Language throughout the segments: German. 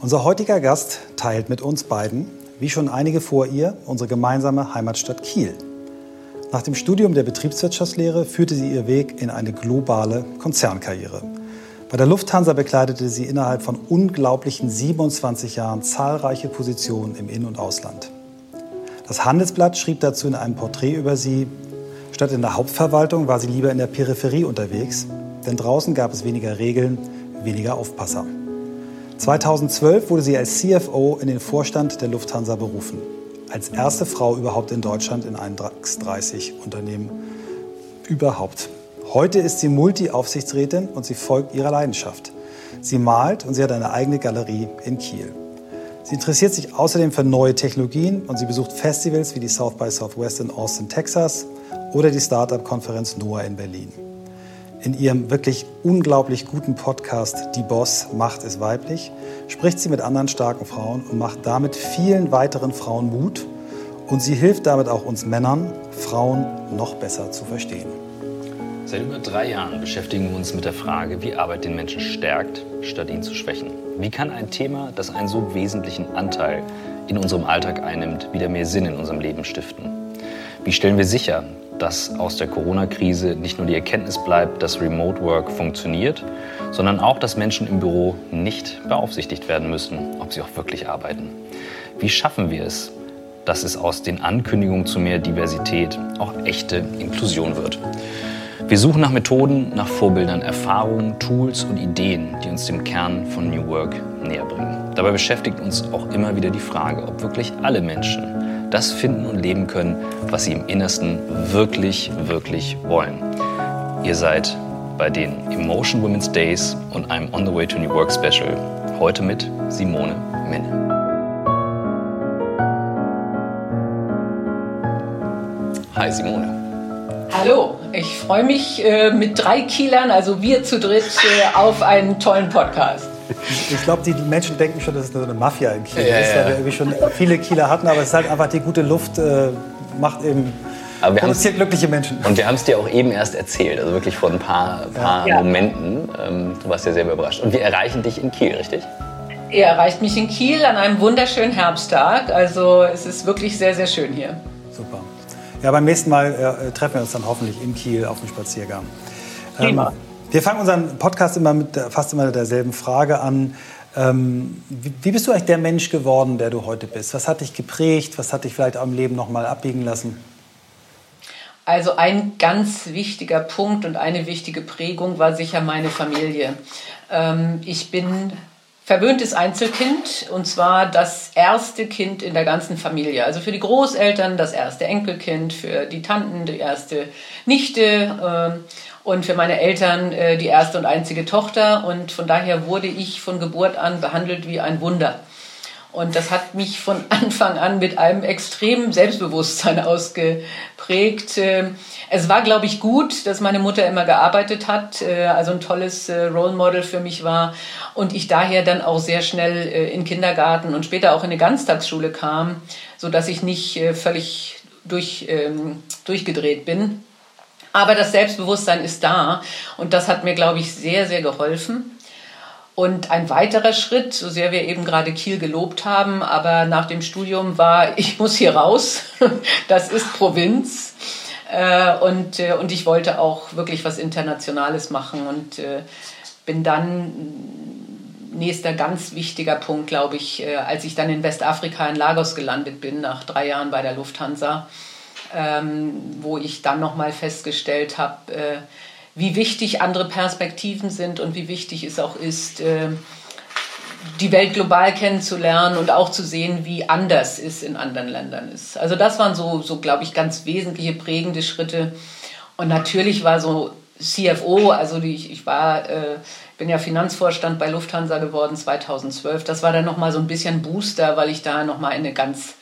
Unser heutiger Gast teilt mit uns beiden, wie schon einige vor ihr, unsere gemeinsame Heimatstadt Kiel. Nach dem Studium der Betriebswirtschaftslehre führte sie ihr Weg in eine globale Konzernkarriere. Bei der Lufthansa bekleidete sie innerhalb von unglaublichen 27 Jahren zahlreiche Positionen im In- und Ausland. Das Handelsblatt schrieb dazu in einem Porträt über sie, statt in der Hauptverwaltung war sie lieber in der Peripherie unterwegs, denn draußen gab es weniger Regeln, weniger Aufpasser. 2012 wurde sie als CFO in den Vorstand der Lufthansa berufen. Als erste Frau überhaupt in Deutschland in einem DAX 30 Unternehmen überhaupt. Heute ist sie Multi-Aufsichtsrätin und sie folgt ihrer Leidenschaft. Sie malt und sie hat eine eigene Galerie in Kiel. Sie interessiert sich außerdem für neue Technologien und sie besucht Festivals wie die South by Southwest in Austin, Texas oder die Startup-Konferenz NOAA in Berlin. In ihrem wirklich unglaublich guten Podcast Die Boss Macht ist weiblich spricht sie mit anderen starken Frauen und macht damit vielen weiteren Frauen Mut. Und sie hilft damit auch uns Männern, Frauen noch besser zu verstehen. Seit über drei Jahren beschäftigen wir uns mit der Frage, wie Arbeit den Menschen stärkt, statt ihn zu schwächen. Wie kann ein Thema, das einen so wesentlichen Anteil in unserem Alltag einnimmt, wieder mehr Sinn in unserem Leben stiften? Wie stellen wir sicher, dass aus der Corona-Krise nicht nur die Erkenntnis bleibt, dass Remote Work funktioniert, sondern auch, dass Menschen im Büro nicht beaufsichtigt werden müssen, ob sie auch wirklich arbeiten. Wie schaffen wir es, dass es aus den Ankündigungen zu mehr Diversität auch echte Inklusion wird? Wir suchen nach Methoden, nach Vorbildern, Erfahrungen, Tools und Ideen, die uns dem Kern von New Work näher bringen. Dabei beschäftigt uns auch immer wieder die Frage, ob wirklich alle Menschen das finden und leben können, was sie im Innersten wirklich, wirklich wollen. Ihr seid bei den Emotion Women's Days und einem On the Way to New Work Special. Heute mit Simone Menne. Hi Simone. Hallo, ich freue mich äh, mit drei Kielern, also wir zu dritt, äh, auf einen tollen Podcast. Ich glaube, die Menschen denken schon, dass es so eine Mafia in Kiel ja, ist, weil wir irgendwie schon viele Kieler hatten, aber es ist halt einfach die gute Luft, äh, macht eben aber wir produziert glückliche Menschen. Und wir haben es dir auch eben erst erzählt, also wirklich vor ein paar, paar ja. Momenten. Ähm, du warst ja selber überrascht. Und wir erreichen dich in Kiel, richtig? Ihr erreicht mich in Kiel an einem wunderschönen Herbsttag. Also es ist wirklich sehr, sehr schön hier. Super. Ja, beim nächsten Mal äh, treffen wir uns dann hoffentlich in Kiel auf dem Spaziergang. Prima. Wir fangen unseren Podcast immer mit fast immer derselben Frage an. Ähm, wie, wie, bist du eigentlich der Mensch geworden, der du heute bist? Was hat dich geprägt? Was hat dich vielleicht am Leben noch mal abbiegen lassen? Also ein ganz wichtiger Punkt und eine wichtige Prägung war sicher meine Familie. Ähm, ich bin verwöhntes Einzelkind und zwar das erste Kind in der ganzen Familie. Also für die Großeltern das erste Enkelkind, für die Tanten die erste Nichte. Äh, und für meine Eltern äh, die erste und einzige Tochter. Und von daher wurde ich von Geburt an behandelt wie ein Wunder. Und das hat mich von Anfang an mit einem extremen Selbstbewusstsein ausgeprägt. Ähm, es war, glaube ich, gut, dass meine Mutter immer gearbeitet hat, äh, also ein tolles äh, Role Model für mich war und ich daher dann auch sehr schnell äh, in Kindergarten und später auch in eine Ganztagsschule kam, so dass ich nicht völlig durch, ähm, durchgedreht bin. Aber das Selbstbewusstsein ist da und das hat mir, glaube ich, sehr, sehr geholfen. Und ein weiterer Schritt, so sehr wir eben gerade Kiel gelobt haben, aber nach dem Studium war, ich muss hier raus, das ist Provinz. Äh, und, äh, und ich wollte auch wirklich was Internationales machen und äh, bin dann nächster ganz wichtiger Punkt, glaube ich, als ich dann in Westafrika in Lagos gelandet bin, nach drei Jahren bei der Lufthansa ähm, wo ich dann nochmal festgestellt habe, äh, wie wichtig andere Perspektiven sind und wie wichtig es auch ist, äh, die Welt global kennenzulernen und auch zu sehen, wie anders es in anderen Ländern ist. Also das waren so, so glaube ich, ganz wesentliche prägende Schritte. Und natürlich war so CFO, also die, ich, war, äh, bin ja Finanzvorstand bei Lufthansa geworden 2012. Das war dann nochmal so ein bisschen Booster, weil ich da nochmal in eine ganz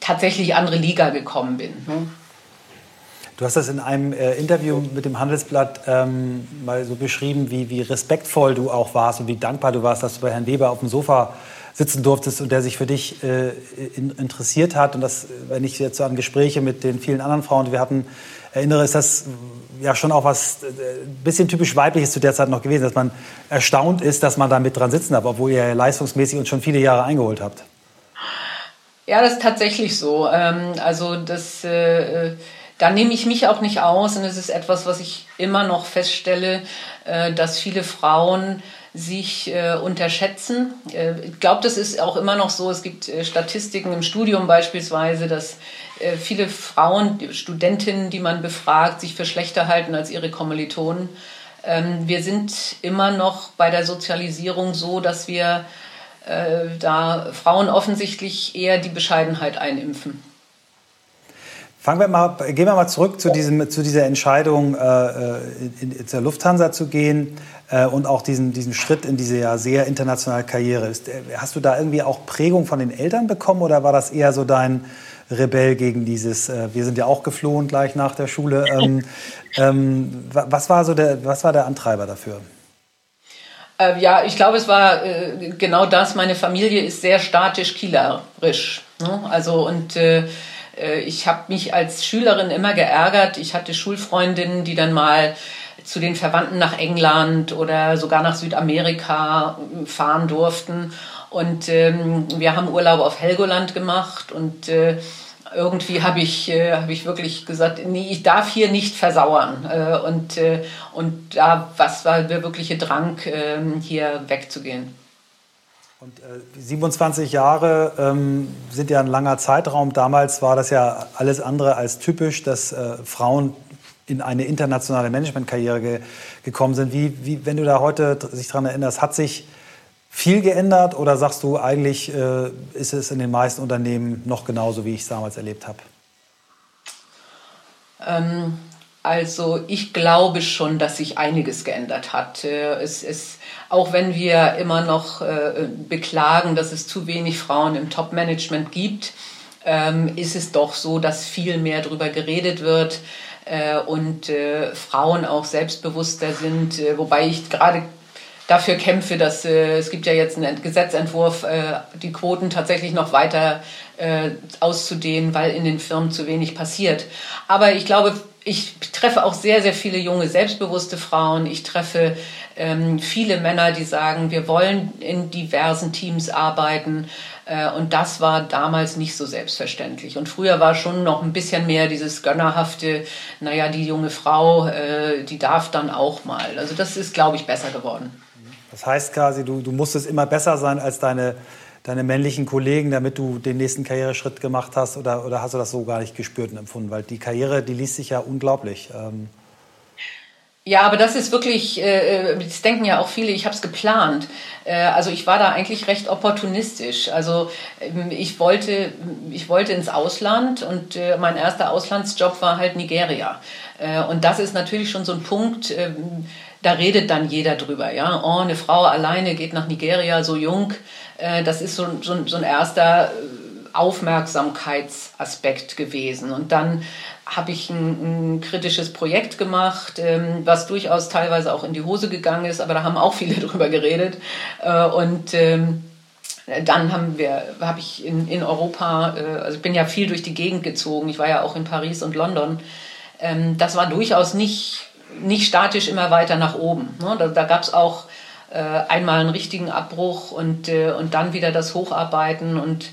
tatsächlich andere Liga gekommen bin. Ne? Du hast das in einem äh, Interview mit dem Handelsblatt ähm, mal so beschrieben, wie, wie respektvoll du auch warst und wie dankbar du warst, dass du bei Herrn Weber auf dem Sofa sitzen durftest und der sich für dich äh, in, interessiert hat. Und das, wenn ich jetzt so an Gespräche mit den vielen anderen Frauen, die wir hatten, erinnere, ist das ja schon auch was ein äh, bisschen typisch weibliches zu der Zeit noch gewesen, dass man erstaunt ist, dass man da mit dran sitzen darf, obwohl ihr leistungsmäßig uns schon viele Jahre eingeholt habt. Ja, das ist tatsächlich so. Ähm, also das, äh, da nehme ich mich auch nicht aus und es ist etwas, was ich immer noch feststelle, äh, dass viele Frauen sich äh, unterschätzen. Äh, ich glaube, das ist auch immer noch so. Es gibt äh, Statistiken im Studium beispielsweise, dass äh, viele Frauen, Studentinnen, die man befragt, sich für schlechter halten als ihre Kommilitonen. Ähm, wir sind immer noch bei der Sozialisierung so, dass wir äh, da Frauen offensichtlich eher die Bescheidenheit einimpfen. Fangen wir mal, gehen wir mal zurück zu, diesem, zu dieser Entscheidung, äh, äh, in, in, zur Lufthansa zu gehen äh, und auch diesen, diesen Schritt in diese ja sehr internationale Karriere. Ist, äh, hast du da irgendwie auch Prägung von den Eltern bekommen oder war das eher so dein Rebell gegen dieses, äh, wir sind ja auch geflohen gleich nach der Schule. Ähm, ähm, was, war so der, was war der Antreiber dafür? Äh, ja, ich glaube, es war genau das. Meine Familie ist sehr statisch, kielerisch. Ne? Also und äh, ich habe mich als Schülerin immer geärgert. Ich hatte Schulfreundinnen, die dann mal zu den Verwandten nach England oder sogar nach Südamerika äh, fahren durften. Und ähm, wir haben Urlaub auf Helgoland gemacht und äh, irgendwie habe ich, äh, hab ich wirklich gesagt, nee, ich darf hier nicht versauern. Äh, und, äh, und da was war der wirkliche Drang, ähm, hier wegzugehen. Und äh, 27 Jahre ähm, sind ja ein langer Zeitraum. Damals war das ja alles andere als typisch, dass äh, Frauen in eine internationale Managementkarriere ge gekommen sind. Wie, wie, wenn du da heute sich daran erinnerst, hat sich viel geändert oder sagst du, eigentlich äh, ist es in den meisten Unternehmen noch genauso, wie ich es damals erlebt habe? Ähm, also ich glaube schon, dass sich einiges geändert hat. Äh, es, es, auch wenn wir immer noch äh, beklagen, dass es zu wenig Frauen im Top-Management gibt, ähm, ist es doch so, dass viel mehr darüber geredet wird äh, und äh, Frauen auch selbstbewusster sind. Äh, wobei ich gerade dafür kämpfe, dass äh, es gibt ja jetzt einen Gesetzentwurf, die Quoten tatsächlich noch weiter auszudehnen, weil in den Firmen zu wenig passiert. Aber ich glaube, ich treffe auch sehr, sehr viele junge, selbstbewusste Frauen. Ich treffe ähm, viele Männer, die sagen, wir wollen in diversen Teams arbeiten. Äh, und das war damals nicht so selbstverständlich. Und früher war schon noch ein bisschen mehr dieses gönnerhafte, naja, die junge Frau, äh, die darf dann auch mal. Also das ist, glaube ich, besser geworden. Das heißt quasi, du, du musstest immer besser sein als deine deine männlichen Kollegen, damit du den nächsten Karriereschritt gemacht hast? Oder, oder hast du das so gar nicht gespürt und empfunden? Weil die Karriere, die liest sich ja unglaublich. Ähm ja, aber das ist wirklich, äh, äh das denken ja auch viele, ich habe es geplant. Äh, also ich war da eigentlich recht opportunistisch. Also ähm, ich wollte, ich wollte ins Ausland und äh, mein erster Auslandsjob war halt Nigeria. Äh, und das ist natürlich schon so ein Punkt, ähm, da redet dann jeder drüber. Ja, oh, eine Frau alleine geht nach Nigeria, so jung. Äh, das ist so, so, so ein erster äh, Aufmerksamkeitsaspekt gewesen. Und dann habe ich ein, ein, kritisches Projekt gemacht, ähm, was durchaus teilweise auch in die Hose gegangen ist, aber da haben auch viele drüber geredet. Äh, und ähm, dann haben wir, habe ich in, in Europa, also ich bin ja viel durch die Gegend gezogen, ich war ja auch in Paris und London. Ähm, das war durchaus nicht, nicht statisch immer weiter nach oben. Ne? Da, da gab es auch äh, einmal einen richtigen Abbruch und, äh, und dann wieder das Hocharbeiten. Und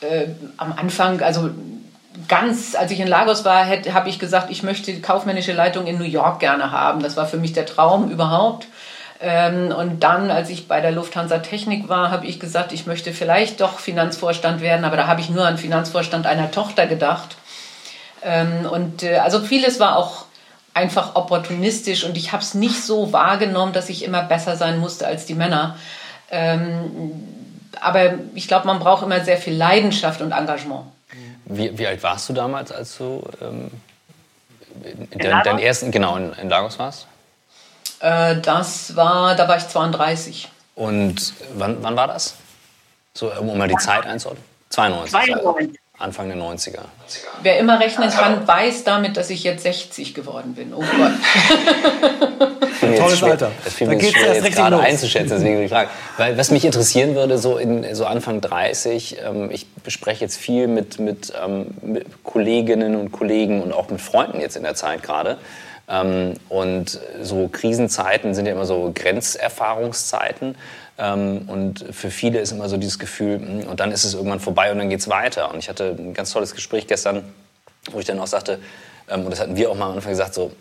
äh, am Anfang, also ganz, als ich in Lagos war, habe ich gesagt, ich möchte die kaufmännische Leitung in New York gerne haben. Das war für mich der Traum überhaupt. Ähm, und dann, als ich bei der Lufthansa Technik war, habe ich gesagt, ich möchte vielleicht doch Finanzvorstand werden, aber da habe ich nur an Finanzvorstand einer Tochter gedacht. Ähm, und äh, also vieles war auch einfach opportunistisch und ich habe es nicht so wahrgenommen, dass ich immer besser sein musste als die Männer. Ähm, aber ich glaube, man braucht immer sehr viel Leidenschaft und Engagement. Wie, wie alt warst du damals, als du ähm, deinen dein ersten, genau, in, in Lagos warst? Äh, das war, da war ich 32. Und wann, wann war das? So, um mal die Zeit einzuordnen? 92. 92. Anfang der 90er. Wer immer rechnen kann, weiß damit, dass ich jetzt 60 geworden bin. Oh Gott. Tolles schwer, Alter. Das fiel mir jetzt schwer, jetzt gerade los. einzuschätzen, deswegen die Frage. Weil was mich interessieren würde, so, in, so Anfang 30, ähm, ich bespreche jetzt viel mit, mit, ähm, mit Kolleginnen und Kollegen und auch mit Freunden jetzt in der Zeit gerade. Ähm, und so Krisenzeiten sind ja immer so Grenzerfahrungszeiten. Ähm, und für viele ist immer so dieses Gefühl, hm, und dann ist es irgendwann vorbei und dann geht es weiter. Und ich hatte ein ganz tolles Gespräch gestern, wo ich dann auch sagte, ähm, und das hatten wir auch mal am Anfang gesagt, so,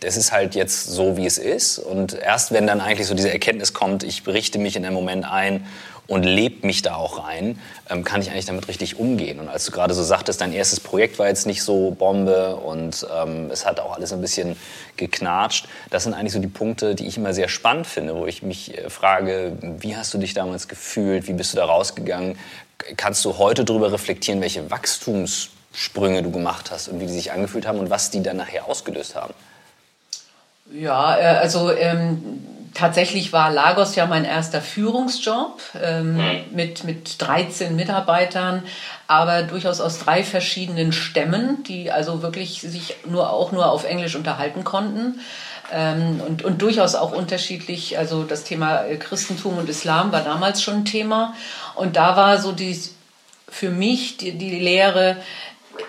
das ist halt jetzt so, wie es ist. Und erst wenn dann eigentlich so diese Erkenntnis kommt, ich richte mich in einem Moment ein und lebe mich da auch rein, ähm, kann ich eigentlich damit richtig umgehen. Und als du gerade so sagtest, dein erstes Projekt war jetzt nicht so Bombe und ähm, es hat auch alles ein bisschen geknatscht. Das sind eigentlich so die Punkte, die ich immer sehr spannend finde, wo ich mich äh, frage, wie hast du dich damals gefühlt, wie bist du da rausgegangen? Kannst du heute darüber reflektieren, welche Wachstumssprünge du gemacht hast und wie die sich angefühlt haben und was die dann nachher ausgelöst haben? Ja, äh, also ähm tatsächlich war Lagos ja mein erster Führungsjob ähm, mhm. mit, mit 13 Mitarbeitern, aber durchaus aus drei verschiedenen Stämmen, die also wirklich sich nur auch nur auf Englisch unterhalten konnten. Ähm, und, und durchaus auch unterschiedlich, also das Thema äh, Christentum und Islam war damals schon ein Thema. Und da war so die, für mich die, die Lehre,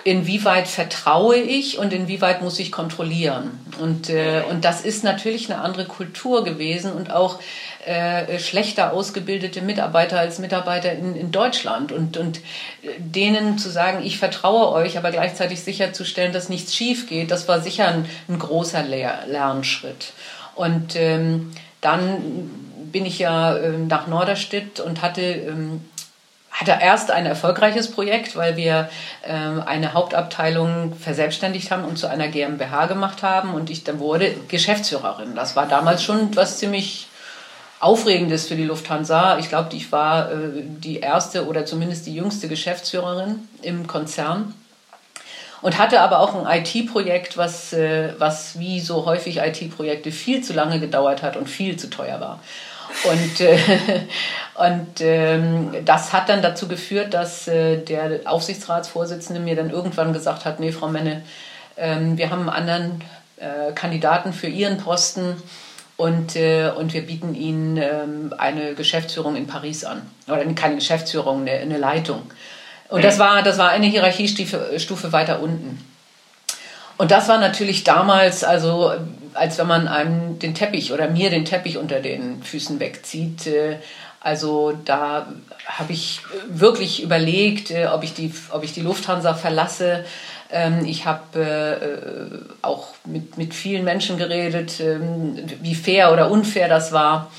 inwieweit vertraue ich und inwieweit muss ich kontrollieren. Und, äh, und das ist natürlich eine andere Kultur gewesen und auch äh, schlechter ausgebildete Mitarbeiter als Mitarbeiter in, in Deutschland. Und, und äh, denen zu sagen, ich vertraue euch, aber gleichzeitig sicherzustellen, dass nichts schief geht, das war sicher ein, ein großer Lehr Lernschritt. Und ähm, dann bin ich ja äh, nach Norderstedt und hatte ähm, hatte erst ein erfolgreiches Projekt, weil wir ähm, eine Hauptabteilung verselbstständigt haben und zu einer GmbH gemacht haben und ich dann wurde Geschäftsführerin. Das war damals schon was ziemlich Aufregendes für die Lufthansa. Ich glaube, ich war äh, die erste oder zumindest die jüngste Geschäftsführerin im Konzern und hatte aber auch ein IT-Projekt, was, äh, was wie so häufig IT-Projekte viel zu lange gedauert hat und viel zu teuer war. Und, äh, und ähm, das hat dann dazu geführt, dass äh, der Aufsichtsratsvorsitzende mir dann irgendwann gesagt hat, nee, Frau Menne, ähm, wir haben einen anderen äh, Kandidaten für Ihren Posten und, äh, und wir bieten Ihnen ähm, eine Geschäftsführung in Paris an. Oder keine Geschäftsführung, eine, eine Leitung. Und das war, das war eine Hierarchiestufe weiter unten. Und das war natürlich damals, also als wenn man einem den Teppich oder mir den Teppich unter den Füßen wegzieht. Äh, also da habe ich wirklich überlegt, äh, ob ich die, ob ich die Lufthansa verlasse. Ähm, ich habe äh, auch mit, mit vielen Menschen geredet, ähm, wie fair oder unfair das war.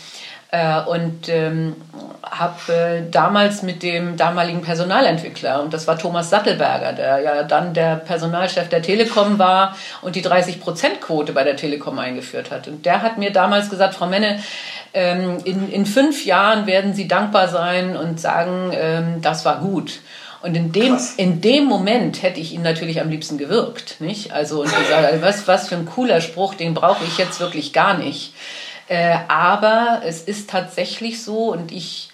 Äh, und ähm, habe äh, damals mit dem damaligen Personalentwickler, und das war Thomas Sattelberger, der ja dann der Personalchef der Telekom war und die 30-Prozent-Quote bei der Telekom eingeführt hat. Und der hat mir damals gesagt, Frau Menne, ähm, in, in fünf Jahren werden Sie dankbar sein und sagen, ähm, das war gut. Und in dem, in dem Moment hätte ich ihn natürlich am liebsten gewirkt. Nicht? Also, und gesagt, was, was für ein cooler Spruch, den brauche ich jetzt wirklich gar nicht. Äh, aber es ist tatsächlich so und ich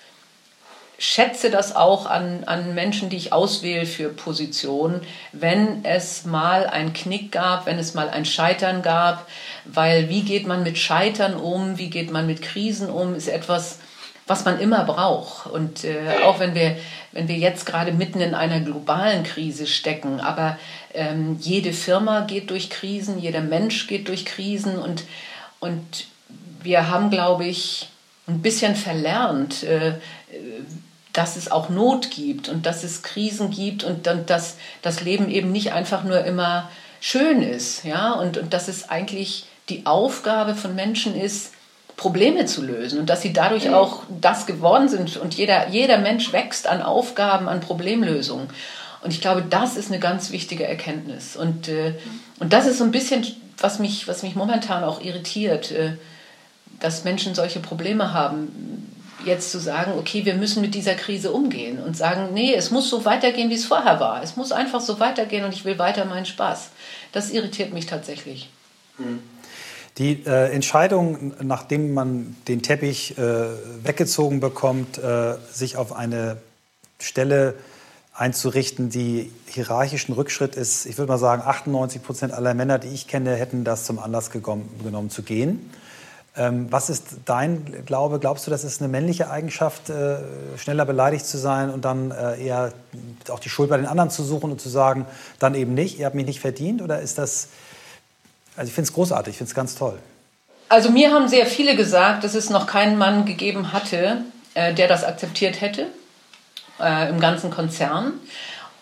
schätze das auch an, an Menschen, die ich auswähle für Positionen, wenn es mal einen Knick gab, wenn es mal ein Scheitern gab, weil wie geht man mit Scheitern um, wie geht man mit Krisen um, ist etwas, was man immer braucht. Und äh, auch wenn wir, wenn wir jetzt gerade mitten in einer globalen Krise stecken, aber ähm, jede Firma geht durch Krisen, jeder Mensch geht durch Krisen und, und wir haben, glaube ich, ein bisschen verlernt, äh, dass es auch Not gibt und dass es Krisen gibt und dass das Leben eben nicht einfach nur immer schön ist. Ja? Und, und dass es eigentlich die Aufgabe von Menschen ist, Probleme zu lösen und dass sie dadurch mhm. auch das geworden sind. Und jeder, jeder Mensch wächst an Aufgaben, an Problemlösungen. Und ich glaube, das ist eine ganz wichtige Erkenntnis. Und, äh, und das ist so ein bisschen, was mich, was mich momentan auch irritiert. Dass Menschen solche Probleme haben, jetzt zu sagen, okay, wir müssen mit dieser Krise umgehen und sagen, nee, es muss so weitergehen, wie es vorher war. Es muss einfach so weitergehen und ich will weiter meinen Spaß. Das irritiert mich tatsächlich. Hm. Die äh, Entscheidung, nachdem man den Teppich äh, weggezogen bekommt, äh, sich auf eine Stelle einzurichten, die hierarchischen Rückschritt ist, ich würde mal sagen, 98 Prozent aller Männer, die ich kenne, hätten das zum Anlass genommen zu gehen. Ähm, was ist dein Glaube? Glaubst du, das ist eine männliche Eigenschaft, äh, schneller beleidigt zu sein und dann äh, eher auch die Schuld bei den anderen zu suchen und zu sagen, dann eben nicht, ihr habt mich nicht verdient? Oder ist das, also ich finde es großartig, ich finde es ganz toll. Also mir haben sehr viele gesagt, dass es noch keinen Mann gegeben hatte, äh, der das akzeptiert hätte im ganzen Konzern.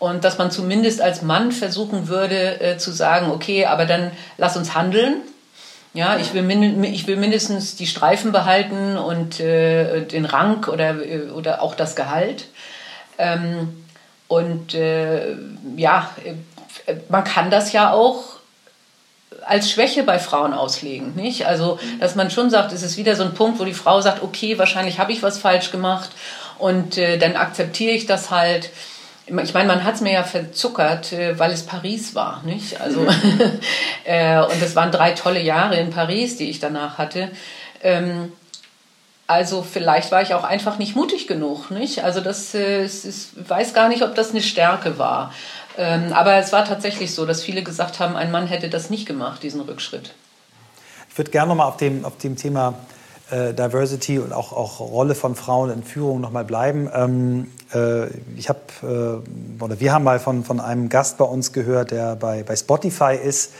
Und dass man zumindest als Mann versuchen würde äh, zu sagen, okay, aber dann lass uns handeln ja, ich will, min ich will mindestens die Streifen behalten und äh, den Rang oder, äh, oder auch das Gehalt. Ähm, und äh, ja, äh, man kann das ja auch als Schwäche bei Frauen auslegen, nicht? Also, dass man schon sagt, es ist wieder so ein Punkt, wo die Frau sagt, okay, wahrscheinlich habe ich was falsch gemacht und äh, dann akzeptiere ich das halt ich meine, man hat es mir ja verzuckert, äh, weil es Paris war, nicht? Also mhm. äh, und es waren drei tolle Jahre in Paris, die ich danach hatte. Ähm, also vielleicht war ich auch einfach nicht mutig genug, nicht? Also das, äh, ist, weiß gar nicht, ob das eine Stärke war. Ähm, aber es war tatsächlich so, dass viele gesagt haben, ein Mann hätte das nicht gemacht, diesen Rückschritt. Ich würde gerne noch mal auf dem, auf dem Thema äh, Diversity und auch, auch Rolle von Frauen in Führung noch mal bleiben. Ähm, äh, ich habe äh, oder wir haben mal von, von einem Gast bei uns gehört, der bei, bei Spotify ist,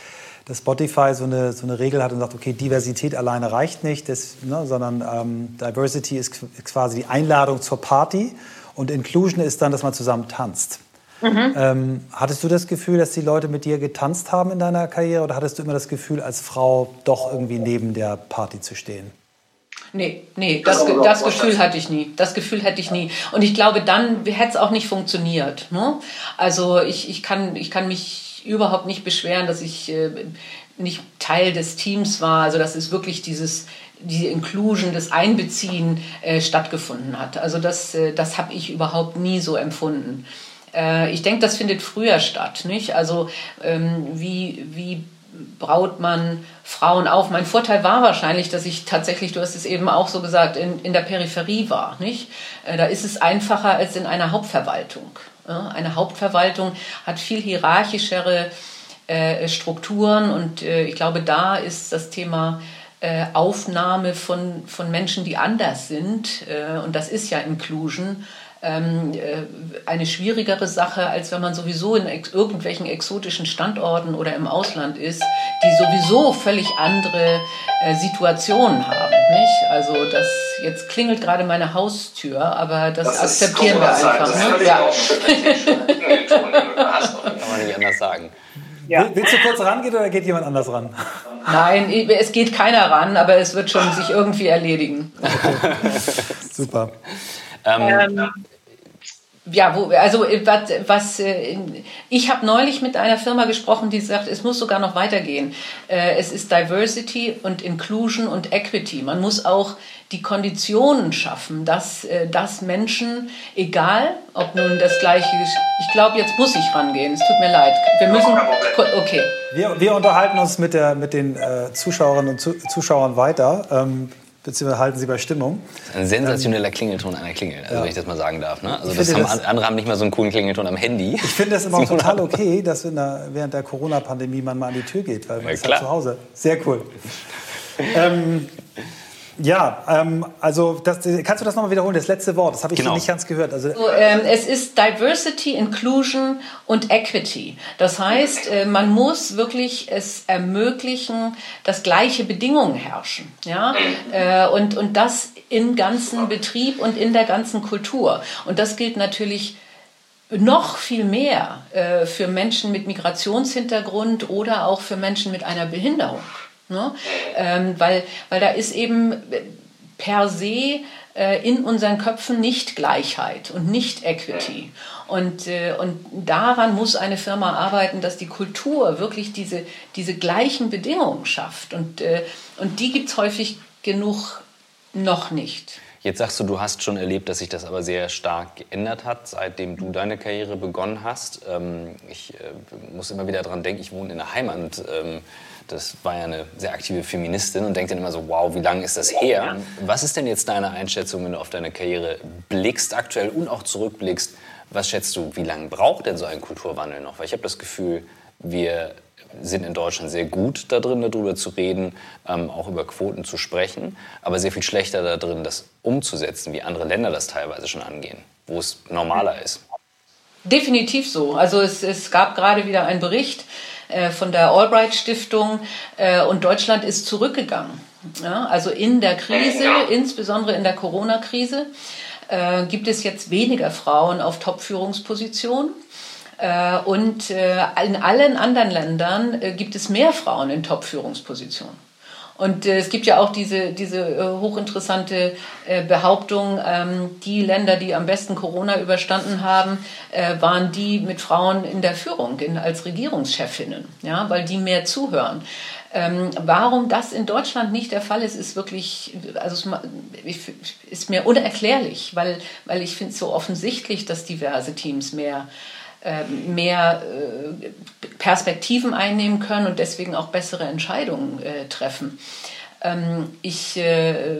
dass Spotify so eine, so eine Regel hat und sagt, okay, Diversität alleine reicht nicht, das, ne, sondern ähm, Diversity ist quasi die Einladung zur Party und Inclusion ist dann, dass man zusammen tanzt. Mhm. Ähm, hattest du das Gefühl, dass die Leute mit dir getanzt haben in deiner Karriere oder hattest du immer das Gefühl, als Frau doch irgendwie neben der Party zu stehen? Nee, nee, das, das Gefühl hatte ich nie. Das Gefühl hätte ich nie. Und ich glaube, dann hätte es auch nicht funktioniert. Ne? Also ich, ich, kann, ich kann mich überhaupt nicht beschweren, dass ich äh, nicht Teil des Teams war. Also dass es wirklich dieses, diese Inclusion, das Einbeziehen äh, stattgefunden hat. Also das, äh, das habe ich überhaupt nie so empfunden. Äh, ich denke, das findet früher statt. Nicht? Also ähm, wie, wie braut man Frauen auf. Mein Vorteil war wahrscheinlich, dass ich tatsächlich, du hast es eben auch so gesagt, in, in der Peripherie war. Nicht? Äh, da ist es einfacher als in einer Hauptverwaltung. Eine Hauptverwaltung hat viel hierarchischere äh, Strukturen und äh, ich glaube, da ist das Thema Aufnahme von, von Menschen, die anders sind, und das ist ja Inclusion, ähm, äh, eine schwierigere Sache, als wenn man sowieso in ex irgendwelchen exotischen Standorten oder im Ausland ist, die sowieso völlig andere äh, Situationen haben. Nicht? Also das jetzt klingelt gerade meine Haustür, aber das, das akzeptieren wir einfach. Ne? Ja. Kann man nicht anders sagen. Ja. Willst du kurz rangehen oder geht jemand anders ran? Nein, es geht keiner ran, aber es wird schon sich irgendwie erledigen. Super. Ähm, ähm, ja, wo, also äh, was, was äh, ich habe neulich mit einer Firma gesprochen, die sagt, es muss sogar noch weitergehen. Äh, es ist Diversity und Inclusion und Equity. Man muss auch die Konditionen schaffen, dass, dass Menschen, egal ob nun das gleiche, ich glaube, jetzt muss ich rangehen. Es tut mir leid. Wir müssen, okay. Wir, wir unterhalten uns mit, der, mit den äh, Zuschauerinnen und Zuschauern weiter. Ähm, beziehungsweise halten sie bei Stimmung. Ein sensationeller Klingelton einer Klingel, also ja. wenn ich das mal sagen darf. Ne? Also das haben, das, andere haben nicht mal so einen coolen Klingelton am Handy. Ich finde das immer auch total okay, dass der, während der Corona-Pandemie man mal an die Tür geht, weil man ja, ist halt zu Hause. Sehr cool. ähm, ja, ähm, also das, kannst du das nochmal wiederholen? Das letzte Wort, das habe ich genau. nicht ganz gehört. Also so, ähm, es ist Diversity, Inclusion und Equity. Das heißt, äh, man muss wirklich es ermöglichen, dass gleiche Bedingungen herrschen. Ja? Äh, und, und das im ganzen Betrieb und in der ganzen Kultur. Und das gilt natürlich noch viel mehr äh, für Menschen mit Migrationshintergrund oder auch für Menschen mit einer Behinderung. Ne? Ähm, weil, weil da ist eben per se äh, in unseren Köpfen nicht Gleichheit und nicht Equity. Und, äh, und daran muss eine Firma arbeiten, dass die Kultur wirklich diese, diese gleichen Bedingungen schafft. Und, äh, und die gibt es häufig genug noch nicht. Jetzt sagst du, du hast schon erlebt, dass sich das aber sehr stark geändert hat, seitdem du deine Karriere begonnen hast. Ähm, ich äh, muss immer wieder daran denken, ich wohne in der Heimat. Das war ja eine sehr aktive Feministin und denkt dann immer so, wow, wie lange ist das her? Was ist denn jetzt deine Einschätzung, wenn du auf deine Karriere blickst aktuell und auch zurückblickst? Was schätzt du, wie lange braucht denn so ein Kulturwandel noch? Weil ich habe das Gefühl, wir sind in Deutschland sehr gut da drin, darüber zu reden, ähm, auch über Quoten zu sprechen, aber sehr viel schlechter da drin, das umzusetzen, wie andere Länder das teilweise schon angehen, wo es normaler ist. Definitiv so. Also es, es gab gerade wieder einen Bericht äh, von der Albright Stiftung äh, und Deutschland ist zurückgegangen. Ja, also in der Krise, insbesondere in der Corona-Krise, äh, gibt es jetzt weniger Frauen auf Top-Führungspositionen. Und in allen anderen Ländern gibt es mehr Frauen in Top-Führungspositionen. Und äh, es gibt ja auch diese, diese äh, hochinteressante äh, Behauptung, ähm, die Länder, die am besten Corona überstanden haben, äh, waren die mit Frauen in der Führung, in, als Regierungschefinnen, ja, weil die mehr zuhören. Ähm, warum das in Deutschland nicht der Fall ist, ist wirklich, also ist mir unerklärlich, weil, weil ich finde es so offensichtlich, dass diverse Teams mehr ähm, mehr äh, Perspektiven einnehmen können und deswegen auch bessere Entscheidungen äh, treffen. Ähm, ich, äh,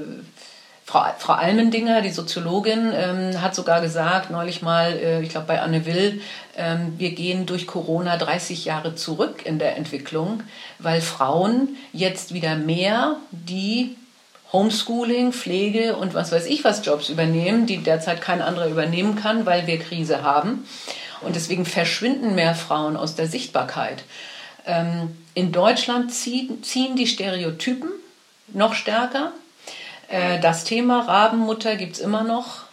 Frau, Frau Almendinger, die Soziologin, ähm, hat sogar gesagt, neulich mal, ich glaube bei Anne Will, wir gehen durch Corona 30 Jahre zurück in der Entwicklung, weil Frauen jetzt wieder mehr die Homeschooling, Pflege und was weiß ich was Jobs übernehmen, die derzeit kein anderer übernehmen kann, weil wir Krise haben. Und deswegen verschwinden mehr Frauen aus der Sichtbarkeit. Ähm, in Deutschland ziehen, ziehen die Stereotypen noch stärker. Äh, das Thema Rabenmutter gibt es immer noch.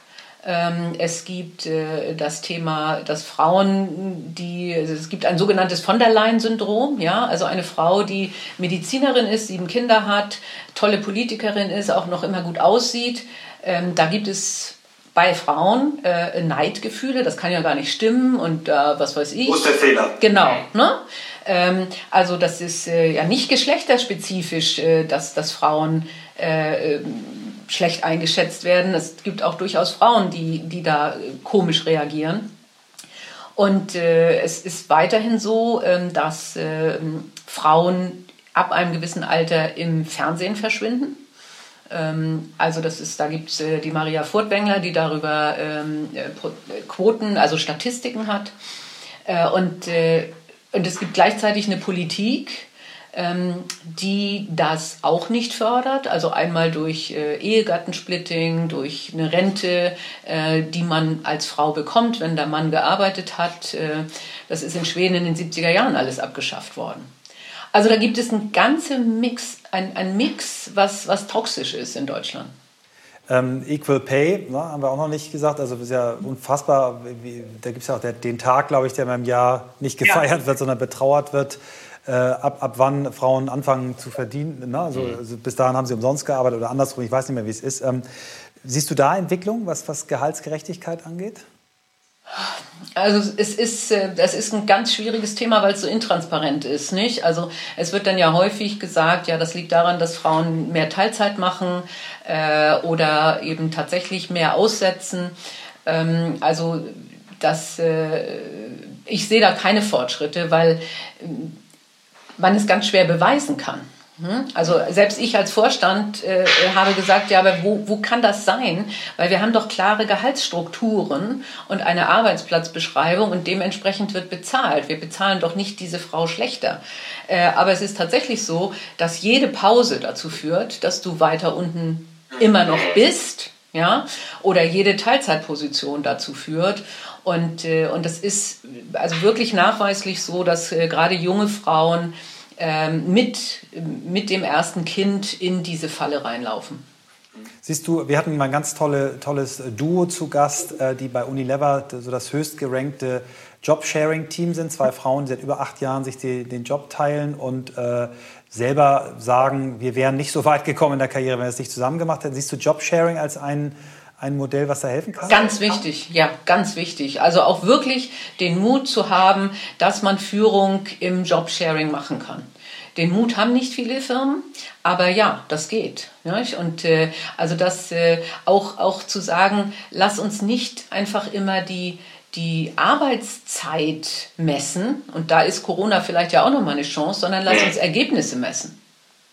Ähm, es gibt äh, das Thema, dass Frauen, die, also es gibt ein sogenanntes von der Leyen-Syndrom, ja, also eine Frau, die Medizinerin ist, sieben Kinder hat, tolle Politikerin ist, auch noch immer gut aussieht. Ähm, da gibt es bei Frauen äh, Neidgefühle, das kann ja gar nicht stimmen und äh, was weiß ich. Wo ist der Fehler? Genau. Ne? Ähm, also das ist äh, ja nicht geschlechterspezifisch, äh, dass, dass Frauen äh, ähm, schlecht eingeschätzt werden. Es gibt auch durchaus Frauen, die, die da komisch reagieren. Und äh, es ist weiterhin so, ähm, dass ähm, Frauen ab einem gewissen Alter im Fernsehen verschwinden. Ähm, also das ist, da gibt es äh, die Maria Furtwängler, die darüber ähm, äh, Quoten, also Statistiken hat. Äh, und, und es gibt gleichzeitig eine Politik, ähm, die das auch nicht fördert. Also einmal durch Ehegattensplitting, durch eine Rente, die man als Frau bekommt, wenn der Mann gearbeitet hat. das ist in Schweden in den 70er Jahren alles abgeschafft worden. Also da gibt es einen ganzen Mix, ein, ein Mix, was, was toxisch ist in Deutschland. Ähm, Equal Pay, ne, haben wir auch noch nicht gesagt. Also das ist ja unfassbar. Da gibt es ja auch den Tag, glaube ich, der im Jahr nicht gefeiert ja. wird, sondern betrauert wird. Äh, ab, ab wann Frauen anfangen zu verdienen. Ne? Also, mhm. also, bis dahin haben sie umsonst gearbeitet oder andersrum, ich weiß nicht mehr, wie es ist. Ähm, siehst du da Entwicklung, was, was Gehaltsgerechtigkeit angeht? Also es ist, äh, das ist ein ganz schwieriges Thema, weil es so intransparent ist, nicht? Also es wird dann ja häufig gesagt, ja, das liegt daran, dass Frauen mehr Teilzeit machen äh, oder eben tatsächlich mehr aussetzen. Ähm, also das, äh, ich sehe da keine Fortschritte, weil äh, man es ganz schwer beweisen kann. Hm? Also selbst ich als Vorstand äh, habe gesagt, ja, aber wo, wo kann das sein? Weil wir haben doch klare Gehaltsstrukturen und eine Arbeitsplatzbeschreibung und dementsprechend wird bezahlt. Wir bezahlen doch nicht diese Frau schlechter. Äh, aber es ist tatsächlich so, dass jede Pause dazu führt, dass du weiter unten immer noch bist, ja, oder jede Teilzeitposition dazu führt. Und, äh, und das ist also wirklich nachweislich so, dass äh, gerade junge Frauen ähm, mit, mit dem ersten Kind in diese Falle reinlaufen. Siehst du, wir hatten mal ein ganz tolle, tolles Duo zu Gast, äh, die bei Unilever so das höchst gerankte Job-Sharing-Team sind. Zwei Frauen, die seit über acht Jahren sich die, den Job teilen und äh, selber sagen, wir wären nicht so weit gekommen in der Karriere, wenn wir es nicht zusammen gemacht hätten. Siehst du Job-Sharing als ein ein Modell, was da helfen kann? Ganz wichtig, ja, ganz wichtig. Also auch wirklich den Mut zu haben, dass man Führung im Jobsharing machen kann. Den Mut haben nicht viele Firmen, aber ja, das geht. Nicht? Und äh, also das äh, auch, auch zu sagen, lass uns nicht einfach immer die, die Arbeitszeit messen, und da ist Corona vielleicht ja auch nochmal eine Chance, sondern lass uns Ergebnisse messen.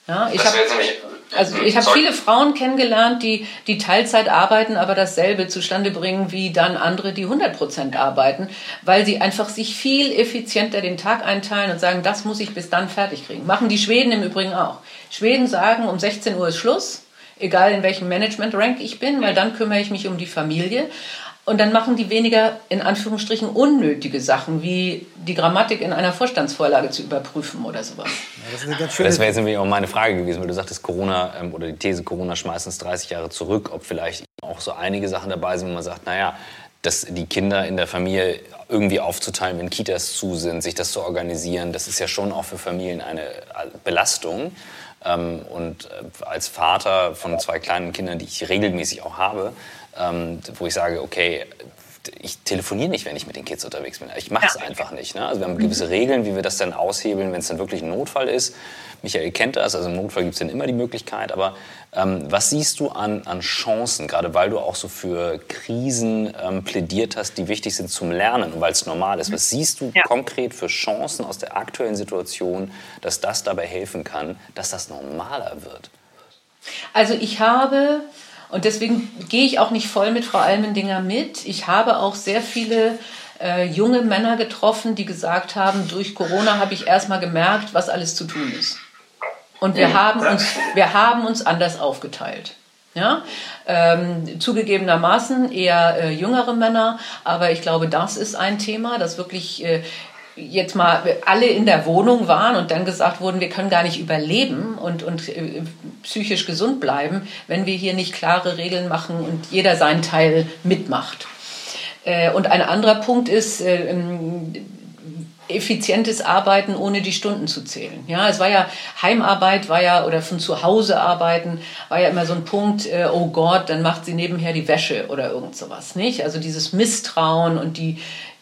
Ja, ich das wäre jetzt nämlich Also ich habe viele Frauen kennengelernt, die, die Teilzeit arbeiten, aber dasselbe zustande bringen wie dann andere, die 100 Prozent arbeiten, weil sie einfach sich viel effizienter den Tag einteilen und sagen, das muss ich bis dann fertig kriegen. Machen die Schweden im Übrigen auch. Schweden sagen, um 16 Uhr ist Schluss, egal in welchem Management-Rank ich bin, weil dann kümmere ich mich um die Familie. Und dann machen die weniger, in Anführungsstrichen, unnötige Sachen, wie die Grammatik in einer Vorstandsvorlage zu überprüfen oder sowas. Ja, das, das wäre jetzt nämlich auch meine Frage gewesen, weil du sagtest, Corona ähm, oder die These, Corona schmeißt uns 30 Jahre zurück, ob vielleicht auch so einige Sachen dabei sind, wo man sagt, naja, dass die Kinder in der Familie irgendwie aufzuteilen, wenn Kitas zu sind, sich das zu organisieren, das ist ja schon auch für Familien eine Belastung. Ähm, und äh, als Vater von zwei kleinen Kindern, die ich regelmäßig auch habe, ähm, wo ich sage, okay, ich telefoniere nicht, wenn ich mit den Kids unterwegs bin. Ich mache es ja. einfach nicht. Ne? Also wir haben gewisse Regeln, wie wir das dann aushebeln, wenn es dann wirklich ein Notfall ist. Michael kennt das, also im Notfall gibt es dann immer die Möglichkeit. Aber ähm, was siehst du an, an Chancen, gerade weil du auch so für Krisen ähm, plädiert hast, die wichtig sind zum Lernen und weil es normal ist. Was siehst du ja. konkret für Chancen aus der aktuellen Situation, dass das dabei helfen kann, dass das normaler wird? Also ich habe und deswegen gehe ich auch nicht voll mit Frau Almendinger mit. Ich habe auch sehr viele äh, junge Männer getroffen, die gesagt haben, durch Corona habe ich erstmal gemerkt, was alles zu tun ist. Und wir haben uns, wir haben uns anders aufgeteilt. Ja? Ähm, zugegebenermaßen eher äh, jüngere Männer, aber ich glaube, das ist ein Thema, das wirklich äh, jetzt mal alle in der Wohnung waren und dann gesagt wurden, wir können gar nicht überleben und, und äh, psychisch gesund bleiben, wenn wir hier nicht klare Regeln machen und jeder seinen Teil mitmacht. Äh, und ein anderer Punkt ist, äh, ähm, effizientes Arbeiten, ohne die Stunden zu zählen. Ja, es war ja Heimarbeit, war ja oder von zu Hause arbeiten, war ja immer so ein Punkt. Äh, oh Gott, dann macht sie nebenher die Wäsche oder irgend sowas, nicht? Also dieses Misstrauen und die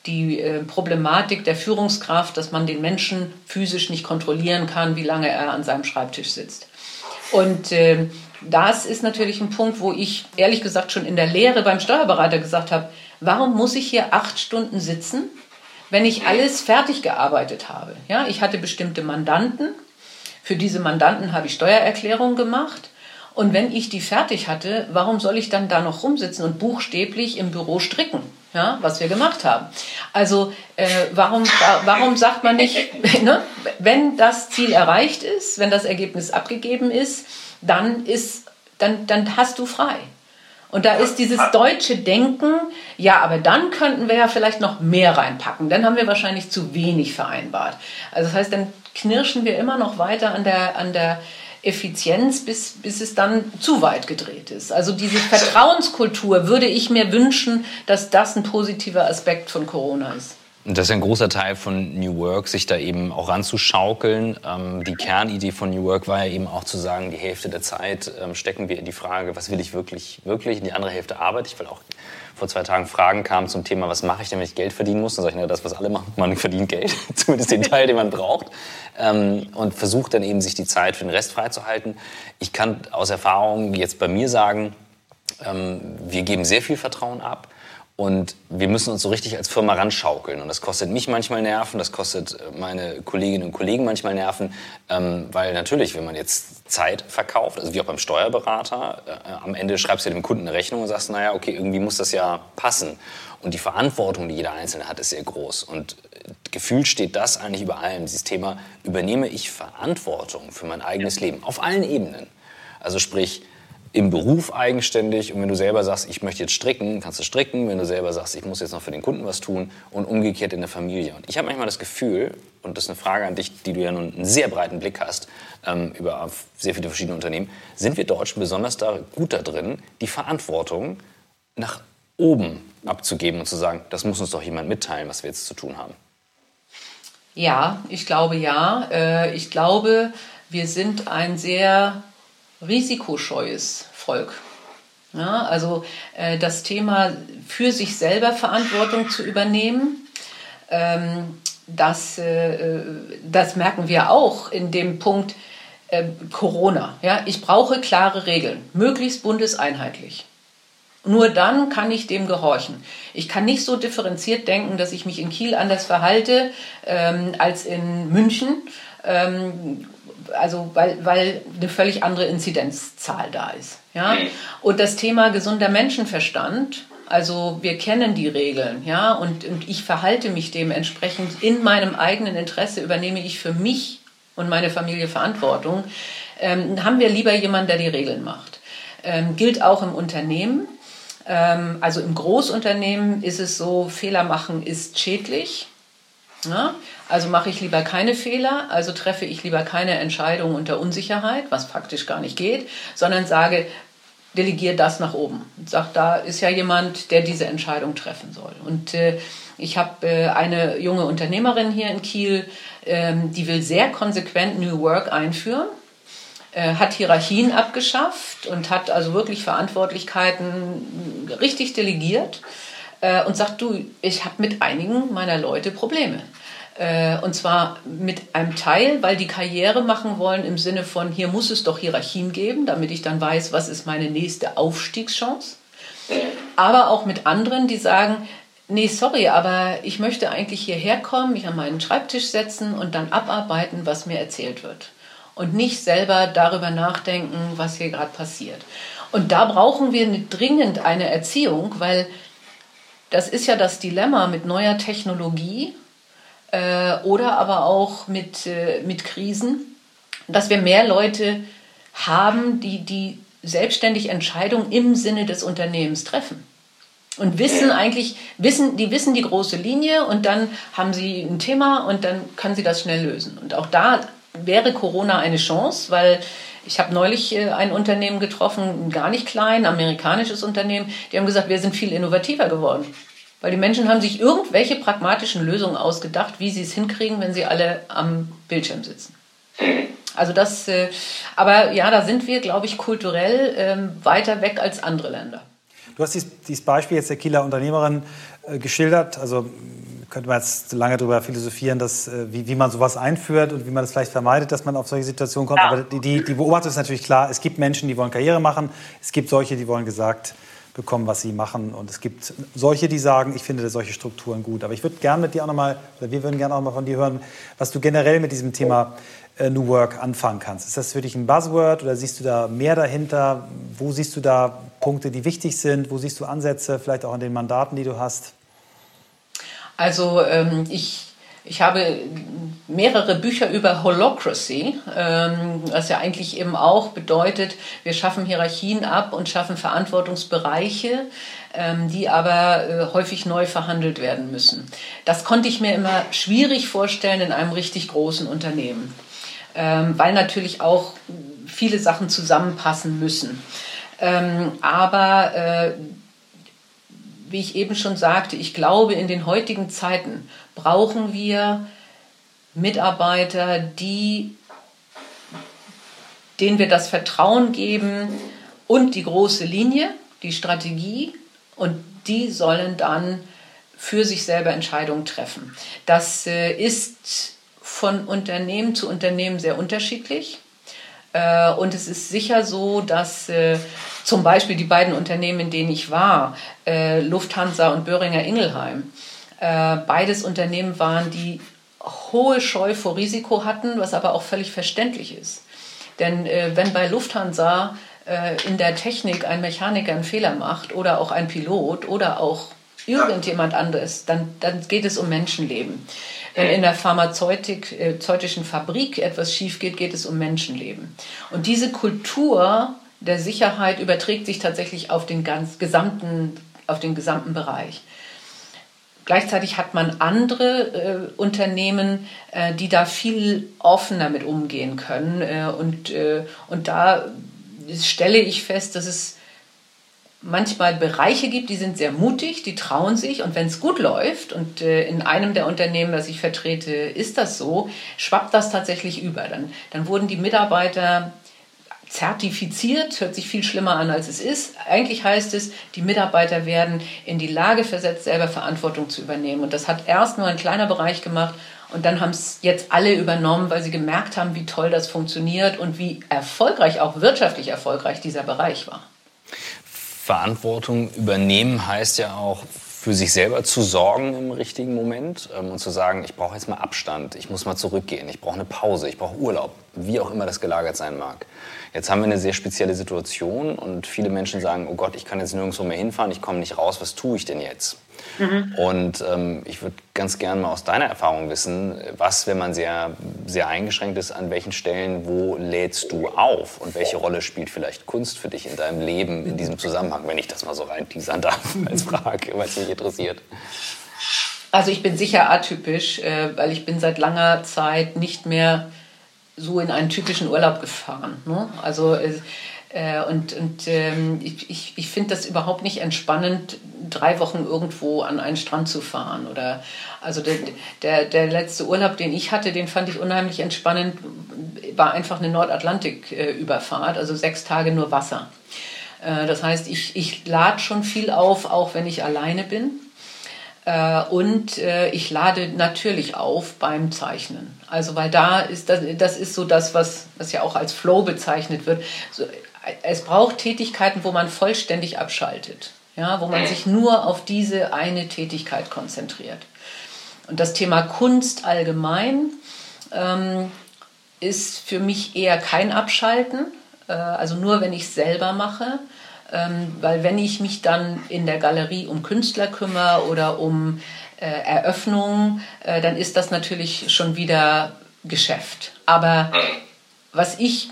die äh, Problematik der Führungskraft, dass man den Menschen physisch nicht kontrollieren kann, wie lange er an seinem Schreibtisch sitzt. Und äh, das ist natürlich ein Punkt, wo ich ehrlich gesagt schon in der Lehre beim Steuerberater gesagt habe, warum muss ich hier acht Stunden sitzen, wenn ich alles fertig gearbeitet habe? Ja, ich hatte bestimmte Mandanten. Für diese Mandanten habe ich Steuererklärungen gemacht. Und wenn ich die fertig hatte, warum soll ich dann da noch rumsitzen und buchstäblich im Büro stricken? ja, was wir gemacht haben. Also äh, warum, warum sagt man nicht, ne, wenn das Ziel erreicht ist, wenn das Ergebnis abgegeben ist, dann, ist, dann, dann hast du frei. Und da ist dieses deutsche Denken, ja, aber dann könnten wir ja vielleicht noch mehr reinpacken. Dann haben wir wahrscheinlich zu wenig vereinbart. Also das heißt, dann knirschen wir immer noch weiter an der, an der Effizienz, bis, bis es dann zu weit gedreht ist. Also diese Vertrauenskultur würde ich mir wünschen, dass das ein positiver Aspekt von Corona ist. Und das ist ein großer Teil von New Work, sich da eben auch ranzuschaukeln. Ähm, die Kernidee von New Work war ja eben auch zu sagen, die Hälfte der Zeit ähm, stecken wir in die Frage, was will ich wirklich, wirklich, und die andere Hälfte arbeite ich, weil auch vor zwei Tagen Fragen kamen zum Thema, was mache ich denn, wenn ich Geld verdienen muss? Dann sage ich, na, das, was alle machen, man verdient Geld, zumindest den Teil, den man braucht. Ähm, und versucht dann eben, sich die Zeit für den Rest freizuhalten. Ich kann aus Erfahrung jetzt bei mir sagen, ähm, wir geben sehr viel Vertrauen ab. Und wir müssen uns so richtig als Firma ranschaukeln. Und das kostet mich manchmal Nerven, das kostet äh, meine Kolleginnen und Kollegen manchmal Nerven. Ähm, weil natürlich, wenn man jetzt Zeit verkauft, also wie auch beim Steuerberater, äh, am Ende schreibst du dem Kunden eine Rechnung und sagst, naja, okay, irgendwie muss das ja passen. Und die Verantwortung, die jeder Einzelne hat, ist sehr groß. Und äh, gefühlt steht das eigentlich über allem, dieses Thema, übernehme ich Verantwortung für mein eigenes Leben auf allen Ebenen. Also sprich, im Beruf eigenständig und wenn du selber sagst, ich möchte jetzt stricken, kannst du stricken. Wenn du selber sagst, ich muss jetzt noch für den Kunden was tun und umgekehrt in der Familie. Und ich habe manchmal das Gefühl, und das ist eine Frage an dich, die du ja nun einen sehr breiten Blick hast ähm, über sehr viele verschiedene Unternehmen, sind wir Deutschen besonders da gut da drin, die Verantwortung nach oben abzugeben und zu sagen, das muss uns doch jemand mitteilen, was wir jetzt zu tun haben? Ja, ich glaube ja. Äh, ich glaube, wir sind ein sehr risikoscheues Volk. Ja, also äh, das Thema für sich selber Verantwortung zu übernehmen, ähm, das, äh, das merken wir auch in dem Punkt äh, Corona. Ja, ich brauche klare Regeln, möglichst bundeseinheitlich. Nur dann kann ich dem gehorchen. Ich kann nicht so differenziert denken, dass ich mich in Kiel anders verhalte ähm, als in München. Ähm, also weil, weil eine völlig andere Inzidenzzahl da ist. Ja? Und das Thema gesunder Menschenverstand, also wir kennen die Regeln, ja, und, und ich verhalte mich dementsprechend in meinem eigenen Interesse, übernehme ich für mich und meine Familie Verantwortung, ähm, haben wir lieber jemanden, der die Regeln macht. Ähm, gilt auch im Unternehmen. Ähm, also im Großunternehmen ist es so, Fehler machen ist schädlich. Ja? Also mache ich lieber keine Fehler, also treffe ich lieber keine Entscheidung unter Unsicherheit, was faktisch gar nicht geht, sondern sage, delegiere das nach oben. Sage, da ist ja jemand, der diese Entscheidung treffen soll. Und äh, ich habe äh, eine junge Unternehmerin hier in Kiel, ähm, die will sehr konsequent New Work einführen äh, hat Hierarchien abgeschafft und hat also wirklich Verantwortlichkeiten richtig delegiert äh, und sagt, du, ich habe mit einigen meiner Leute Probleme. Äh, und zwar mit einem Teil, weil die Karriere machen wollen im Sinne von, hier muss es doch Hierarchien geben, damit ich dann weiß, was ist meine nächste Aufstiegschance. Aber auch mit anderen, die sagen, nee, sorry, aber ich möchte eigentlich hierher kommen, mich an meinen Schreibtisch setzen und dann abarbeiten, was mir erzählt wird. Und nicht selber darüber nachdenken, was hier gerade passiert. Und da brauchen wir dringend eine Erziehung, weil das ist ja das Dilemma mit neuer Technologie äh, oder aber auch mit, äh, mit Krisen, dass wir mehr Leute haben, die, die selbstständig Entscheidungen im Sinne des Unternehmens treffen. Und wissen eigentlich, wissen, die wissen die große Linie und dann haben sie ein Thema und dann können sie das schnell lösen. Und auch da wäre Corona eine Chance, weil ich habe neulich äh, ein Unternehmen getroffen, gar nicht klein, amerikanisches Unternehmen, die haben gesagt, wir sind viel innovativer geworden. Weil die Menschen haben sich irgendwelche pragmatischen Lösungen ausgedacht, wie sie es hinkriegen, wenn sie alle am Bildschirm sitzen. Also das, äh, aber ja, da sind wir, glaube ich, kulturell ähm, weiter weg als andere Länder. Du hast dieses, Beispiel jetzt der Kieler Unternehmerin äh, geschildert. Also könnte man jetzt lange darüber philosophieren, dass, äh, wie, wie man sowas einführt und wie man das vielleicht vermeidet, dass man auf solche Situationen kommt. Ja. Aber die, die, die Beobachtung ist natürlich klar, es gibt Menschen, die wollen Karriere machen, es gibt solche, die wollen gesagt bekommen, was sie machen. Und es gibt solche, die sagen, ich finde solche Strukturen gut. Aber ich würde gerne mit dir auch nochmal, oder wir würden gerne auch mal von dir hören, was du generell mit diesem Thema äh, New Work anfangen kannst. Ist das für dich ein Buzzword oder siehst du da mehr dahinter? Wo siehst du da Punkte, die wichtig sind? Wo siehst du Ansätze, vielleicht auch an den Mandaten, die du hast? Also ähm, ich ich habe mehrere Bücher über Holocracy, ähm, was ja eigentlich eben auch bedeutet, wir schaffen Hierarchien ab und schaffen Verantwortungsbereiche, ähm, die aber äh, häufig neu verhandelt werden müssen. Das konnte ich mir immer schwierig vorstellen in einem richtig großen Unternehmen, ähm, weil natürlich auch viele Sachen zusammenpassen müssen. aber äh, wie ich eben schon sagte, ich glaube, in den heutigen Zeiten brauchen wir Mitarbeiter, die, denen wir das Vertrauen geben und die große Linie, die Strategie und die sollen dann für sich selber Entscheidungen treffen. Das äh, ist von Unternehmen zu Unternehmen sehr unterschiedlich. Äh, und es ist sicher so, dass äh, zum Beispiel die beiden Unternehmen, in denen ich war, Lufthansa und Böhringer Ingelheim, äh, beides Unternehmen waren, die hohe Scheu vor Risiko hatten, was aber auch völlig verständlich ist. Denn äh, wenn bei Lufthansa äh, in der Technik ein Mechaniker einen Fehler macht oder auch ein Pilot oder auch irgendjemand anderes, dann, dann geht es um Menschenleben. Wenn in der pharmazeutischen Fabrik etwas schief geht, geht es um Menschenleben. Und diese Kultur der Sicherheit überträgt sich tatsächlich auf den, ganz gesamten, auf den gesamten Bereich. Gleichzeitig hat man andere äh, Unternehmen, äh, die da viel offener mit umgehen können. Äh, und, äh, und da stelle ich fest, dass es manchmal Bereiche gibt, die sind sehr mutig, die trauen sich und wenn es gut läuft und äh, in einem der Unternehmen, das ich vertrete, ist das so, schwappt das tatsächlich über. Dann, dann wurden die Mitarbeiter zertifiziert, hört sich viel schlimmer an, als es ist. Eigentlich heißt es, die Mitarbeiter werden in die Lage versetzt, selber Verantwortung zu übernehmen. Und das hat erst nur ein kleiner Bereich gemacht und dann haben es jetzt alle übernommen, weil sie gemerkt haben, wie toll das funktioniert und wie erfolgreich, auch wirtschaftlich erfolgreich dieser Bereich war. Verantwortung übernehmen heißt ja auch für sich selber zu sorgen im richtigen Moment ähm, und zu sagen, ich brauche jetzt mal Abstand, ich muss mal zurückgehen, ich brauche eine Pause, ich brauche Urlaub. Wie auch immer das gelagert sein mag. Jetzt haben wir eine sehr spezielle Situation und viele Menschen sagen, oh Gott, ich kann jetzt nirgendwo mehr hinfahren, ich komme nicht raus, was tue ich denn jetzt? Mhm. Und ähm, ich würde ganz gerne mal aus deiner Erfahrung wissen, was, wenn man sehr, sehr eingeschränkt ist, an welchen Stellen, wo lädst du auf und welche Rolle spielt vielleicht Kunst für dich in deinem Leben in diesem Zusammenhang, wenn ich das mal so rein teasern darf als Frage, weil es mich interessiert. Also ich bin sicher atypisch, äh, weil ich bin seit langer Zeit nicht mehr so in einen typischen Urlaub gefahren. Ne? Also äh, und, und ähm, ich, ich, ich finde das überhaupt nicht entspannend, drei Wochen irgendwo an einen Strand zu fahren. Oder also der, der, der letzte Urlaub, den ich hatte, den fand ich unheimlich entspannend, war einfach eine Nordatlantik-Überfahrt, also sechs Tage nur Wasser. Äh, das heißt, ich, ich lade schon viel auf, auch wenn ich alleine bin. Äh, und äh, ich lade natürlich auf beim Zeichnen. Also weil da ist das, das ist so das, was, was ja auch als Flow bezeichnet wird. Es braucht Tätigkeiten, wo man vollständig abschaltet, ja, wo man sich nur auf diese eine Tätigkeit konzentriert. Und das Thema Kunst allgemein ähm, ist für mich eher kein Abschalten, äh, also nur wenn ich es selber mache. Ähm, weil wenn ich mich dann in der Galerie um Künstler kümmere oder um äh, Eröffnungen, äh, dann ist das natürlich schon wieder Geschäft. Aber was ich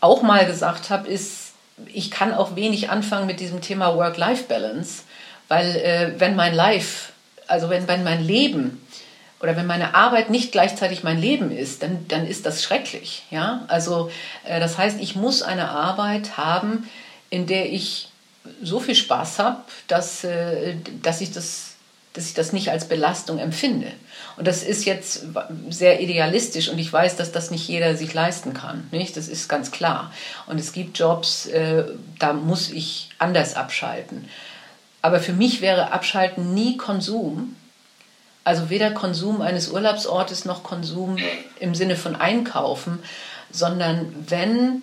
auch mal gesagt habe, ist, ich kann auch wenig anfangen mit diesem Thema Work-Life-Balance, weil äh, wenn mein Life, also wenn, wenn mein Leben oder wenn meine Arbeit nicht gleichzeitig mein Leben ist, dann, dann ist das schrecklich. Ja? Also äh, das heißt, ich muss eine Arbeit haben, in der ich so viel Spaß habe, dass, äh, dass, ich das, dass ich das nicht als Belastung empfinde. Und das ist jetzt sehr idealistisch und ich weiß, dass das nicht jeder sich leisten kann. Nicht? Das ist ganz klar. Und es gibt Jobs, äh, da muss ich anders abschalten. Aber für mich wäre Abschalten nie Konsum. Also weder Konsum eines Urlaubsortes noch Konsum im Sinne von Einkaufen, sondern wenn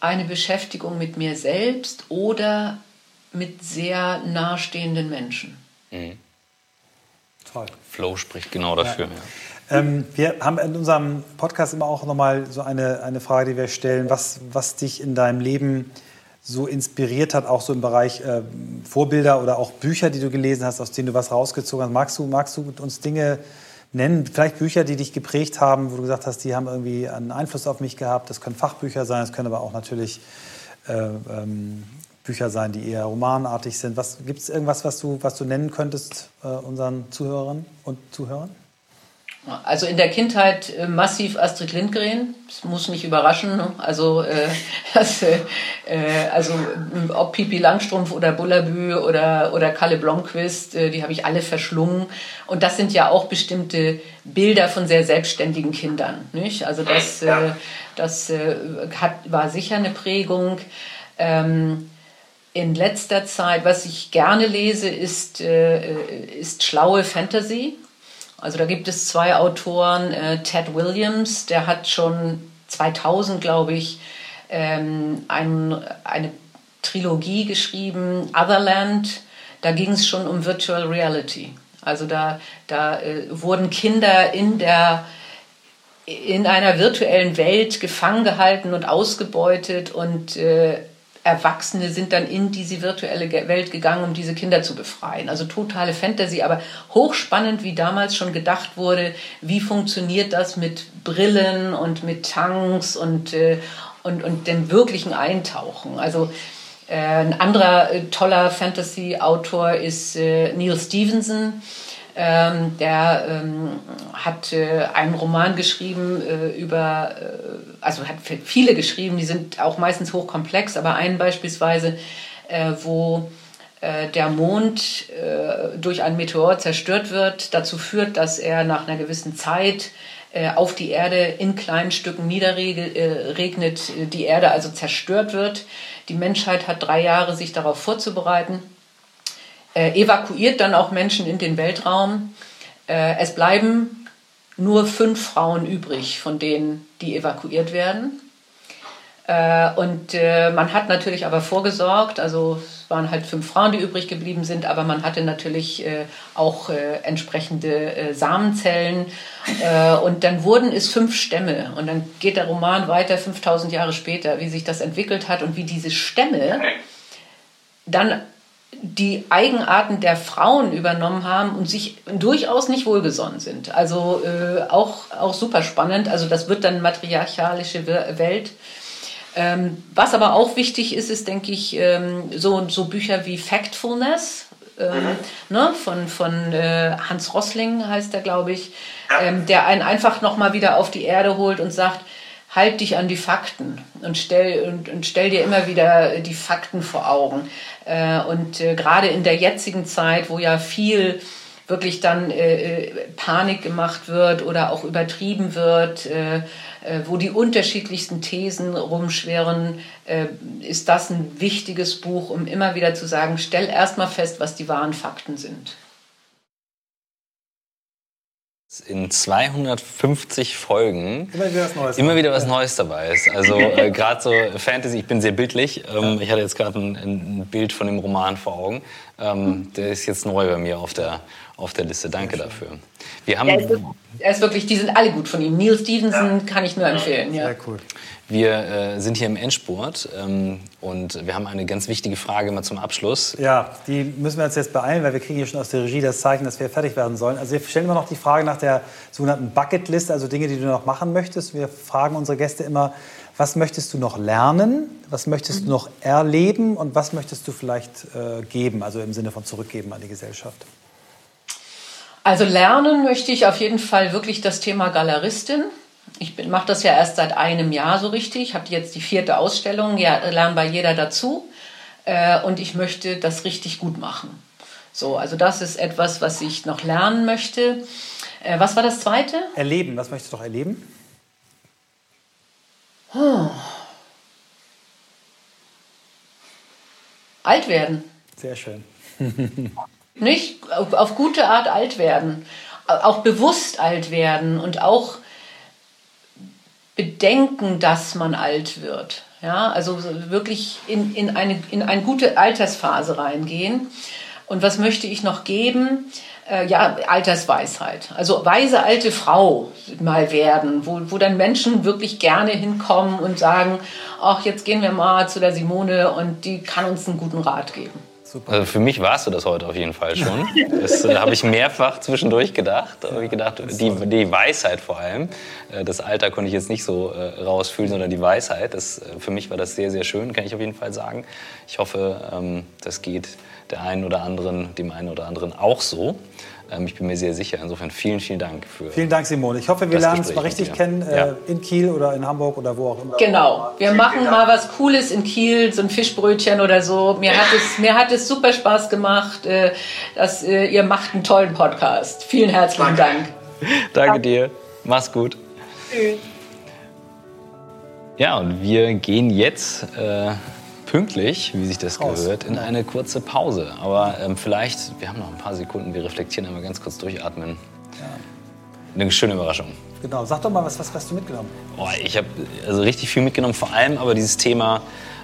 eine Beschäftigung mit mir selbst oder mit sehr nahestehenden Menschen. Mhm. Toll. Flow spricht genau dafür. Ja. Ähm, wir haben in unserem Podcast immer auch nochmal so eine, eine Frage, die wir stellen, was, was dich in deinem Leben so inspiriert hat, auch so im Bereich äh, Vorbilder oder auch Bücher, die du gelesen hast, aus denen du was rausgezogen hast. Magst du, magst du uns Dinge nennen, vielleicht Bücher, die dich geprägt haben, wo du gesagt hast, die haben irgendwie einen Einfluss auf mich gehabt. Das können Fachbücher sein, das können aber auch natürlich äh, ähm, Bücher sein, die eher romanartig sind. Gibt es irgendwas, was du, was du nennen könntest äh, unseren Zuhörern und Zuhörern? Also in der Kindheit äh, massiv Astrid Lindgren, das muss nicht überraschen. Ne? Also, äh, das, äh, also ob Pipi Langstrumpf oder Bullabü oder, oder Kalle Blomqvist, äh, die habe ich alle verschlungen. Und das sind ja auch bestimmte Bilder von sehr selbstständigen Kindern. Nicht? Also das, äh, das äh, hat, war sicher eine Prägung. Ähm, in letzter Zeit, was ich gerne lese, ist, ist schlaue Fantasy. Also da gibt es zwei Autoren, äh, Ted Williams, der hat schon 2000, glaube ich, ähm, ein, eine Trilogie geschrieben, Otherland. Da ging es schon um Virtual Reality. Also da, da äh, wurden Kinder in der in einer virtuellen Welt gefangen gehalten und ausgebeutet und äh, Erwachsene sind dann in diese virtuelle Welt gegangen, um diese Kinder zu befreien. Also totale Fantasy, aber hochspannend, wie damals schon gedacht wurde, wie funktioniert das mit Brillen und mit Tanks und, äh, und, und dem wirklichen Eintauchen. Also äh, ein anderer äh, toller Fantasy-Autor ist äh, Neil Stevenson ähm, der ähm, hat äh, einen Roman geschrieben äh, über, äh, also hat viele geschrieben, die sind auch meistens hochkomplex, aber einen beispielsweise, äh, wo äh, der Mond äh, durch einen Meteor zerstört wird, dazu führt, dass er nach einer gewissen Zeit auf die Erde in kleinen Stücken niederregnet, die Erde also zerstört wird. Die Menschheit hat drei Jahre, sich darauf vorzubereiten äh, evakuiert dann auch Menschen in den Weltraum. Äh, es bleiben nur fünf Frauen übrig, von denen, die evakuiert werden. Äh, und äh, man hat natürlich aber vorgesorgt, also es waren halt fünf Frauen, die übrig geblieben sind, aber man hatte natürlich äh, auch entsprechende Samenzellen. und dann wurden es fünf Stämme. Und dann geht der Roman weiter 5000 Jahre später, wie sich das entwickelt hat und wie diese Stämme dann die Eigenarten der Frauen übernommen haben und sich durchaus nicht wohlgesonnen sind. Also äh, auch, auch super spannend. Also das wird dann matriarchalische Welt. Ähm, was aber auch wichtig ist, ist, denke ich, ähm, so, so Bücher wie Factfulness ähm, ne, von, von äh, Hans Rossling heißt er, glaube ich, ähm, der einen einfach nochmal wieder auf die Erde holt und sagt, halt dich an die Fakten und stell, und, und stell dir immer wieder die Fakten vor Augen. Äh, und äh, gerade in der jetzigen Zeit, wo ja viel wirklich dann äh, Panik gemacht wird oder auch übertrieben wird, wo die unterschiedlichsten Thesen rumschwirren, ist das ein wichtiges Buch, um immer wieder zu sagen, stell erstmal fest, was die wahren Fakten sind. In 250 Folgen immer wieder was Neues, immer wieder was Neues dabei ist. Also äh, gerade so Fantasy, ich bin sehr bildlich. Ähm, ich hatte jetzt gerade ein, ein, Bild von dem Roman vor Augen. Ähm, der ist jetzt neu bei mir auf der, auf der Liste. Danke dafür. Wir haben, er, ist, er ist wirklich, die sind alle gut von ihm. Neil Stevenson ja. kann ich nur empfehlen. Ja. Sehr cool. Wir äh, sind hier im Endspurt ähm, und wir haben eine ganz wichtige Frage mal zum Abschluss. Ja, die müssen wir uns jetzt beeilen, weil wir kriegen hier schon aus der Regie das Zeichen, dass wir fertig werden sollen. Also wir stellen immer noch die Frage nach der sogenannten Bucketlist, also Dinge, die du noch machen möchtest. Wir fragen unsere Gäste immer, was möchtest du noch lernen, was möchtest du noch erleben und was möchtest du vielleicht äh, geben, also im Sinne von zurückgeben an die Gesellschaft? Also lernen möchte ich auf jeden Fall wirklich das Thema Galeristin. Ich mache das ja erst seit einem Jahr so richtig. Ich habe jetzt die vierte Ausstellung, ja, lernen bei jeder dazu. Äh, und ich möchte das richtig gut machen. So, also das ist etwas, was ich noch lernen möchte. Äh, was war das zweite? Erleben. Was möchtest du noch erleben? Oh. Alt werden. Sehr schön. Nicht? Auf gute Art alt werden. Auch bewusst alt werden und auch bedenken, dass man alt wird. Ja, also wirklich in, in, eine, in eine gute Altersphase reingehen. Und was möchte ich noch geben? Äh, ja, Altersweisheit. Also weise alte Frau mal werden, wo, wo dann Menschen wirklich gerne hinkommen und sagen, ach, jetzt gehen wir mal zu der Simone und die kann uns einen guten Rat geben. Super. Also für mich warst du das heute auf jeden Fall schon. Das äh, habe ich mehrfach zwischendurch gedacht. Da habe ich gedacht, die, die Weisheit vor allem. Äh, das Alter konnte ich jetzt nicht so äh, rausfühlen, sondern die Weisheit. Das, für mich war das sehr, sehr schön, kann ich auf jeden Fall sagen. Ich hoffe, ähm, das geht der einen oder anderen, dem einen oder anderen auch so. Ähm, ich bin mir sehr sicher. Insofern vielen, vielen Dank für. Vielen Dank, Simone. Ich hoffe, wir lernen uns mal richtig kennen äh, ja. in Kiel oder in Hamburg oder wo auch immer. Genau. Wir machen mal was Cooles in Kiel, so ein Fischbrötchen oder so. Mir hat es, mir hat es super Spaß gemacht. Äh, dass, äh, ihr macht einen tollen Podcast. Vielen herzlichen Dank. Danke dir. Mach's gut. Tschüss. Ja, und wir gehen jetzt. Äh, pünktlich, wie sich das Raus. gehört, in eine kurze Pause. Aber ähm, vielleicht, wir haben noch ein paar Sekunden, wir reflektieren einmal ganz kurz durchatmen. Ja. Eine schöne Überraschung. Genau, sag doch mal, was, was hast du mitgenommen? Oh, ich habe also richtig viel mitgenommen, vor allem aber dieses Thema,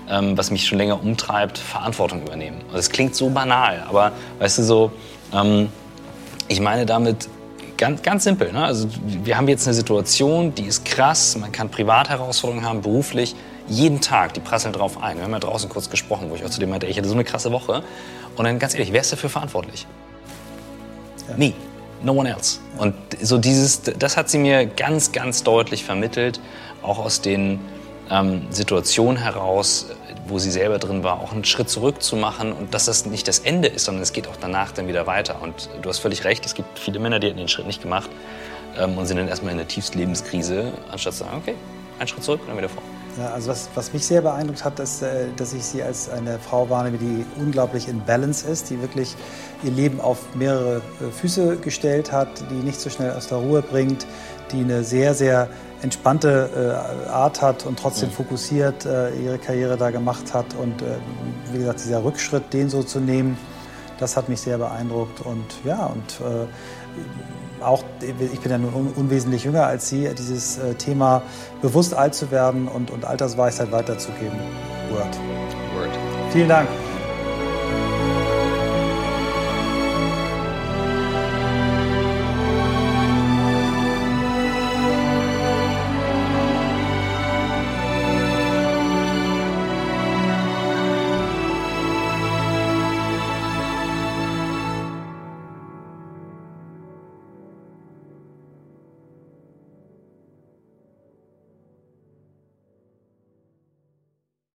ähm, was mich schon länger umtreibt, Verantwortung übernehmen. Also es klingt so banal, aber weißt du so, ähm, ich meine damit ganz, ganz simpel. Ne? Also wir haben jetzt eine Situation, die ist krass, man kann Privatherausforderungen haben, beruflich jeden Tag, die prasseln drauf ein. Wir haben ja draußen kurz gesprochen, wo ich auch zu dem meinte, ich hatte so eine krasse Woche. Und dann ganz ehrlich, wer ist dafür verantwortlich? Ja. Nie. No one else. Und so dieses, das hat sie mir ganz, ganz deutlich vermittelt, auch aus den ähm, Situationen heraus, wo sie selber drin war, auch einen Schritt zurück zu machen und dass das nicht das Ende ist, sondern es geht auch danach dann wieder weiter. Und du hast völlig recht, es gibt viele Männer, die haben den Schritt nicht gemacht ähm, und sind dann erstmal in der tiefsten Lebenskrise, anstatt zu sagen, okay, einen Schritt zurück und dann wieder vor. Ja, also was, was mich sehr beeindruckt hat, ist, äh, dass ich sie als eine Frau wahrnehme, die unglaublich in Balance ist, die wirklich ihr Leben auf mehrere äh, Füße gestellt hat, die nicht so schnell aus der Ruhe bringt, die eine sehr, sehr entspannte äh, Art hat und trotzdem fokussiert ihre Karriere da gemacht hat. Und wie gesagt, dieser Rückschritt, den so zu nehmen, Das hat mich sehr beeindruckt und ja, und auch, ich bin ja nun unwesentlich jünger als Sie, dieses äh, Thema bewusst alt zu werden und, und Altersweisheit weiterzugeben. Word. Word. Vielen Dank.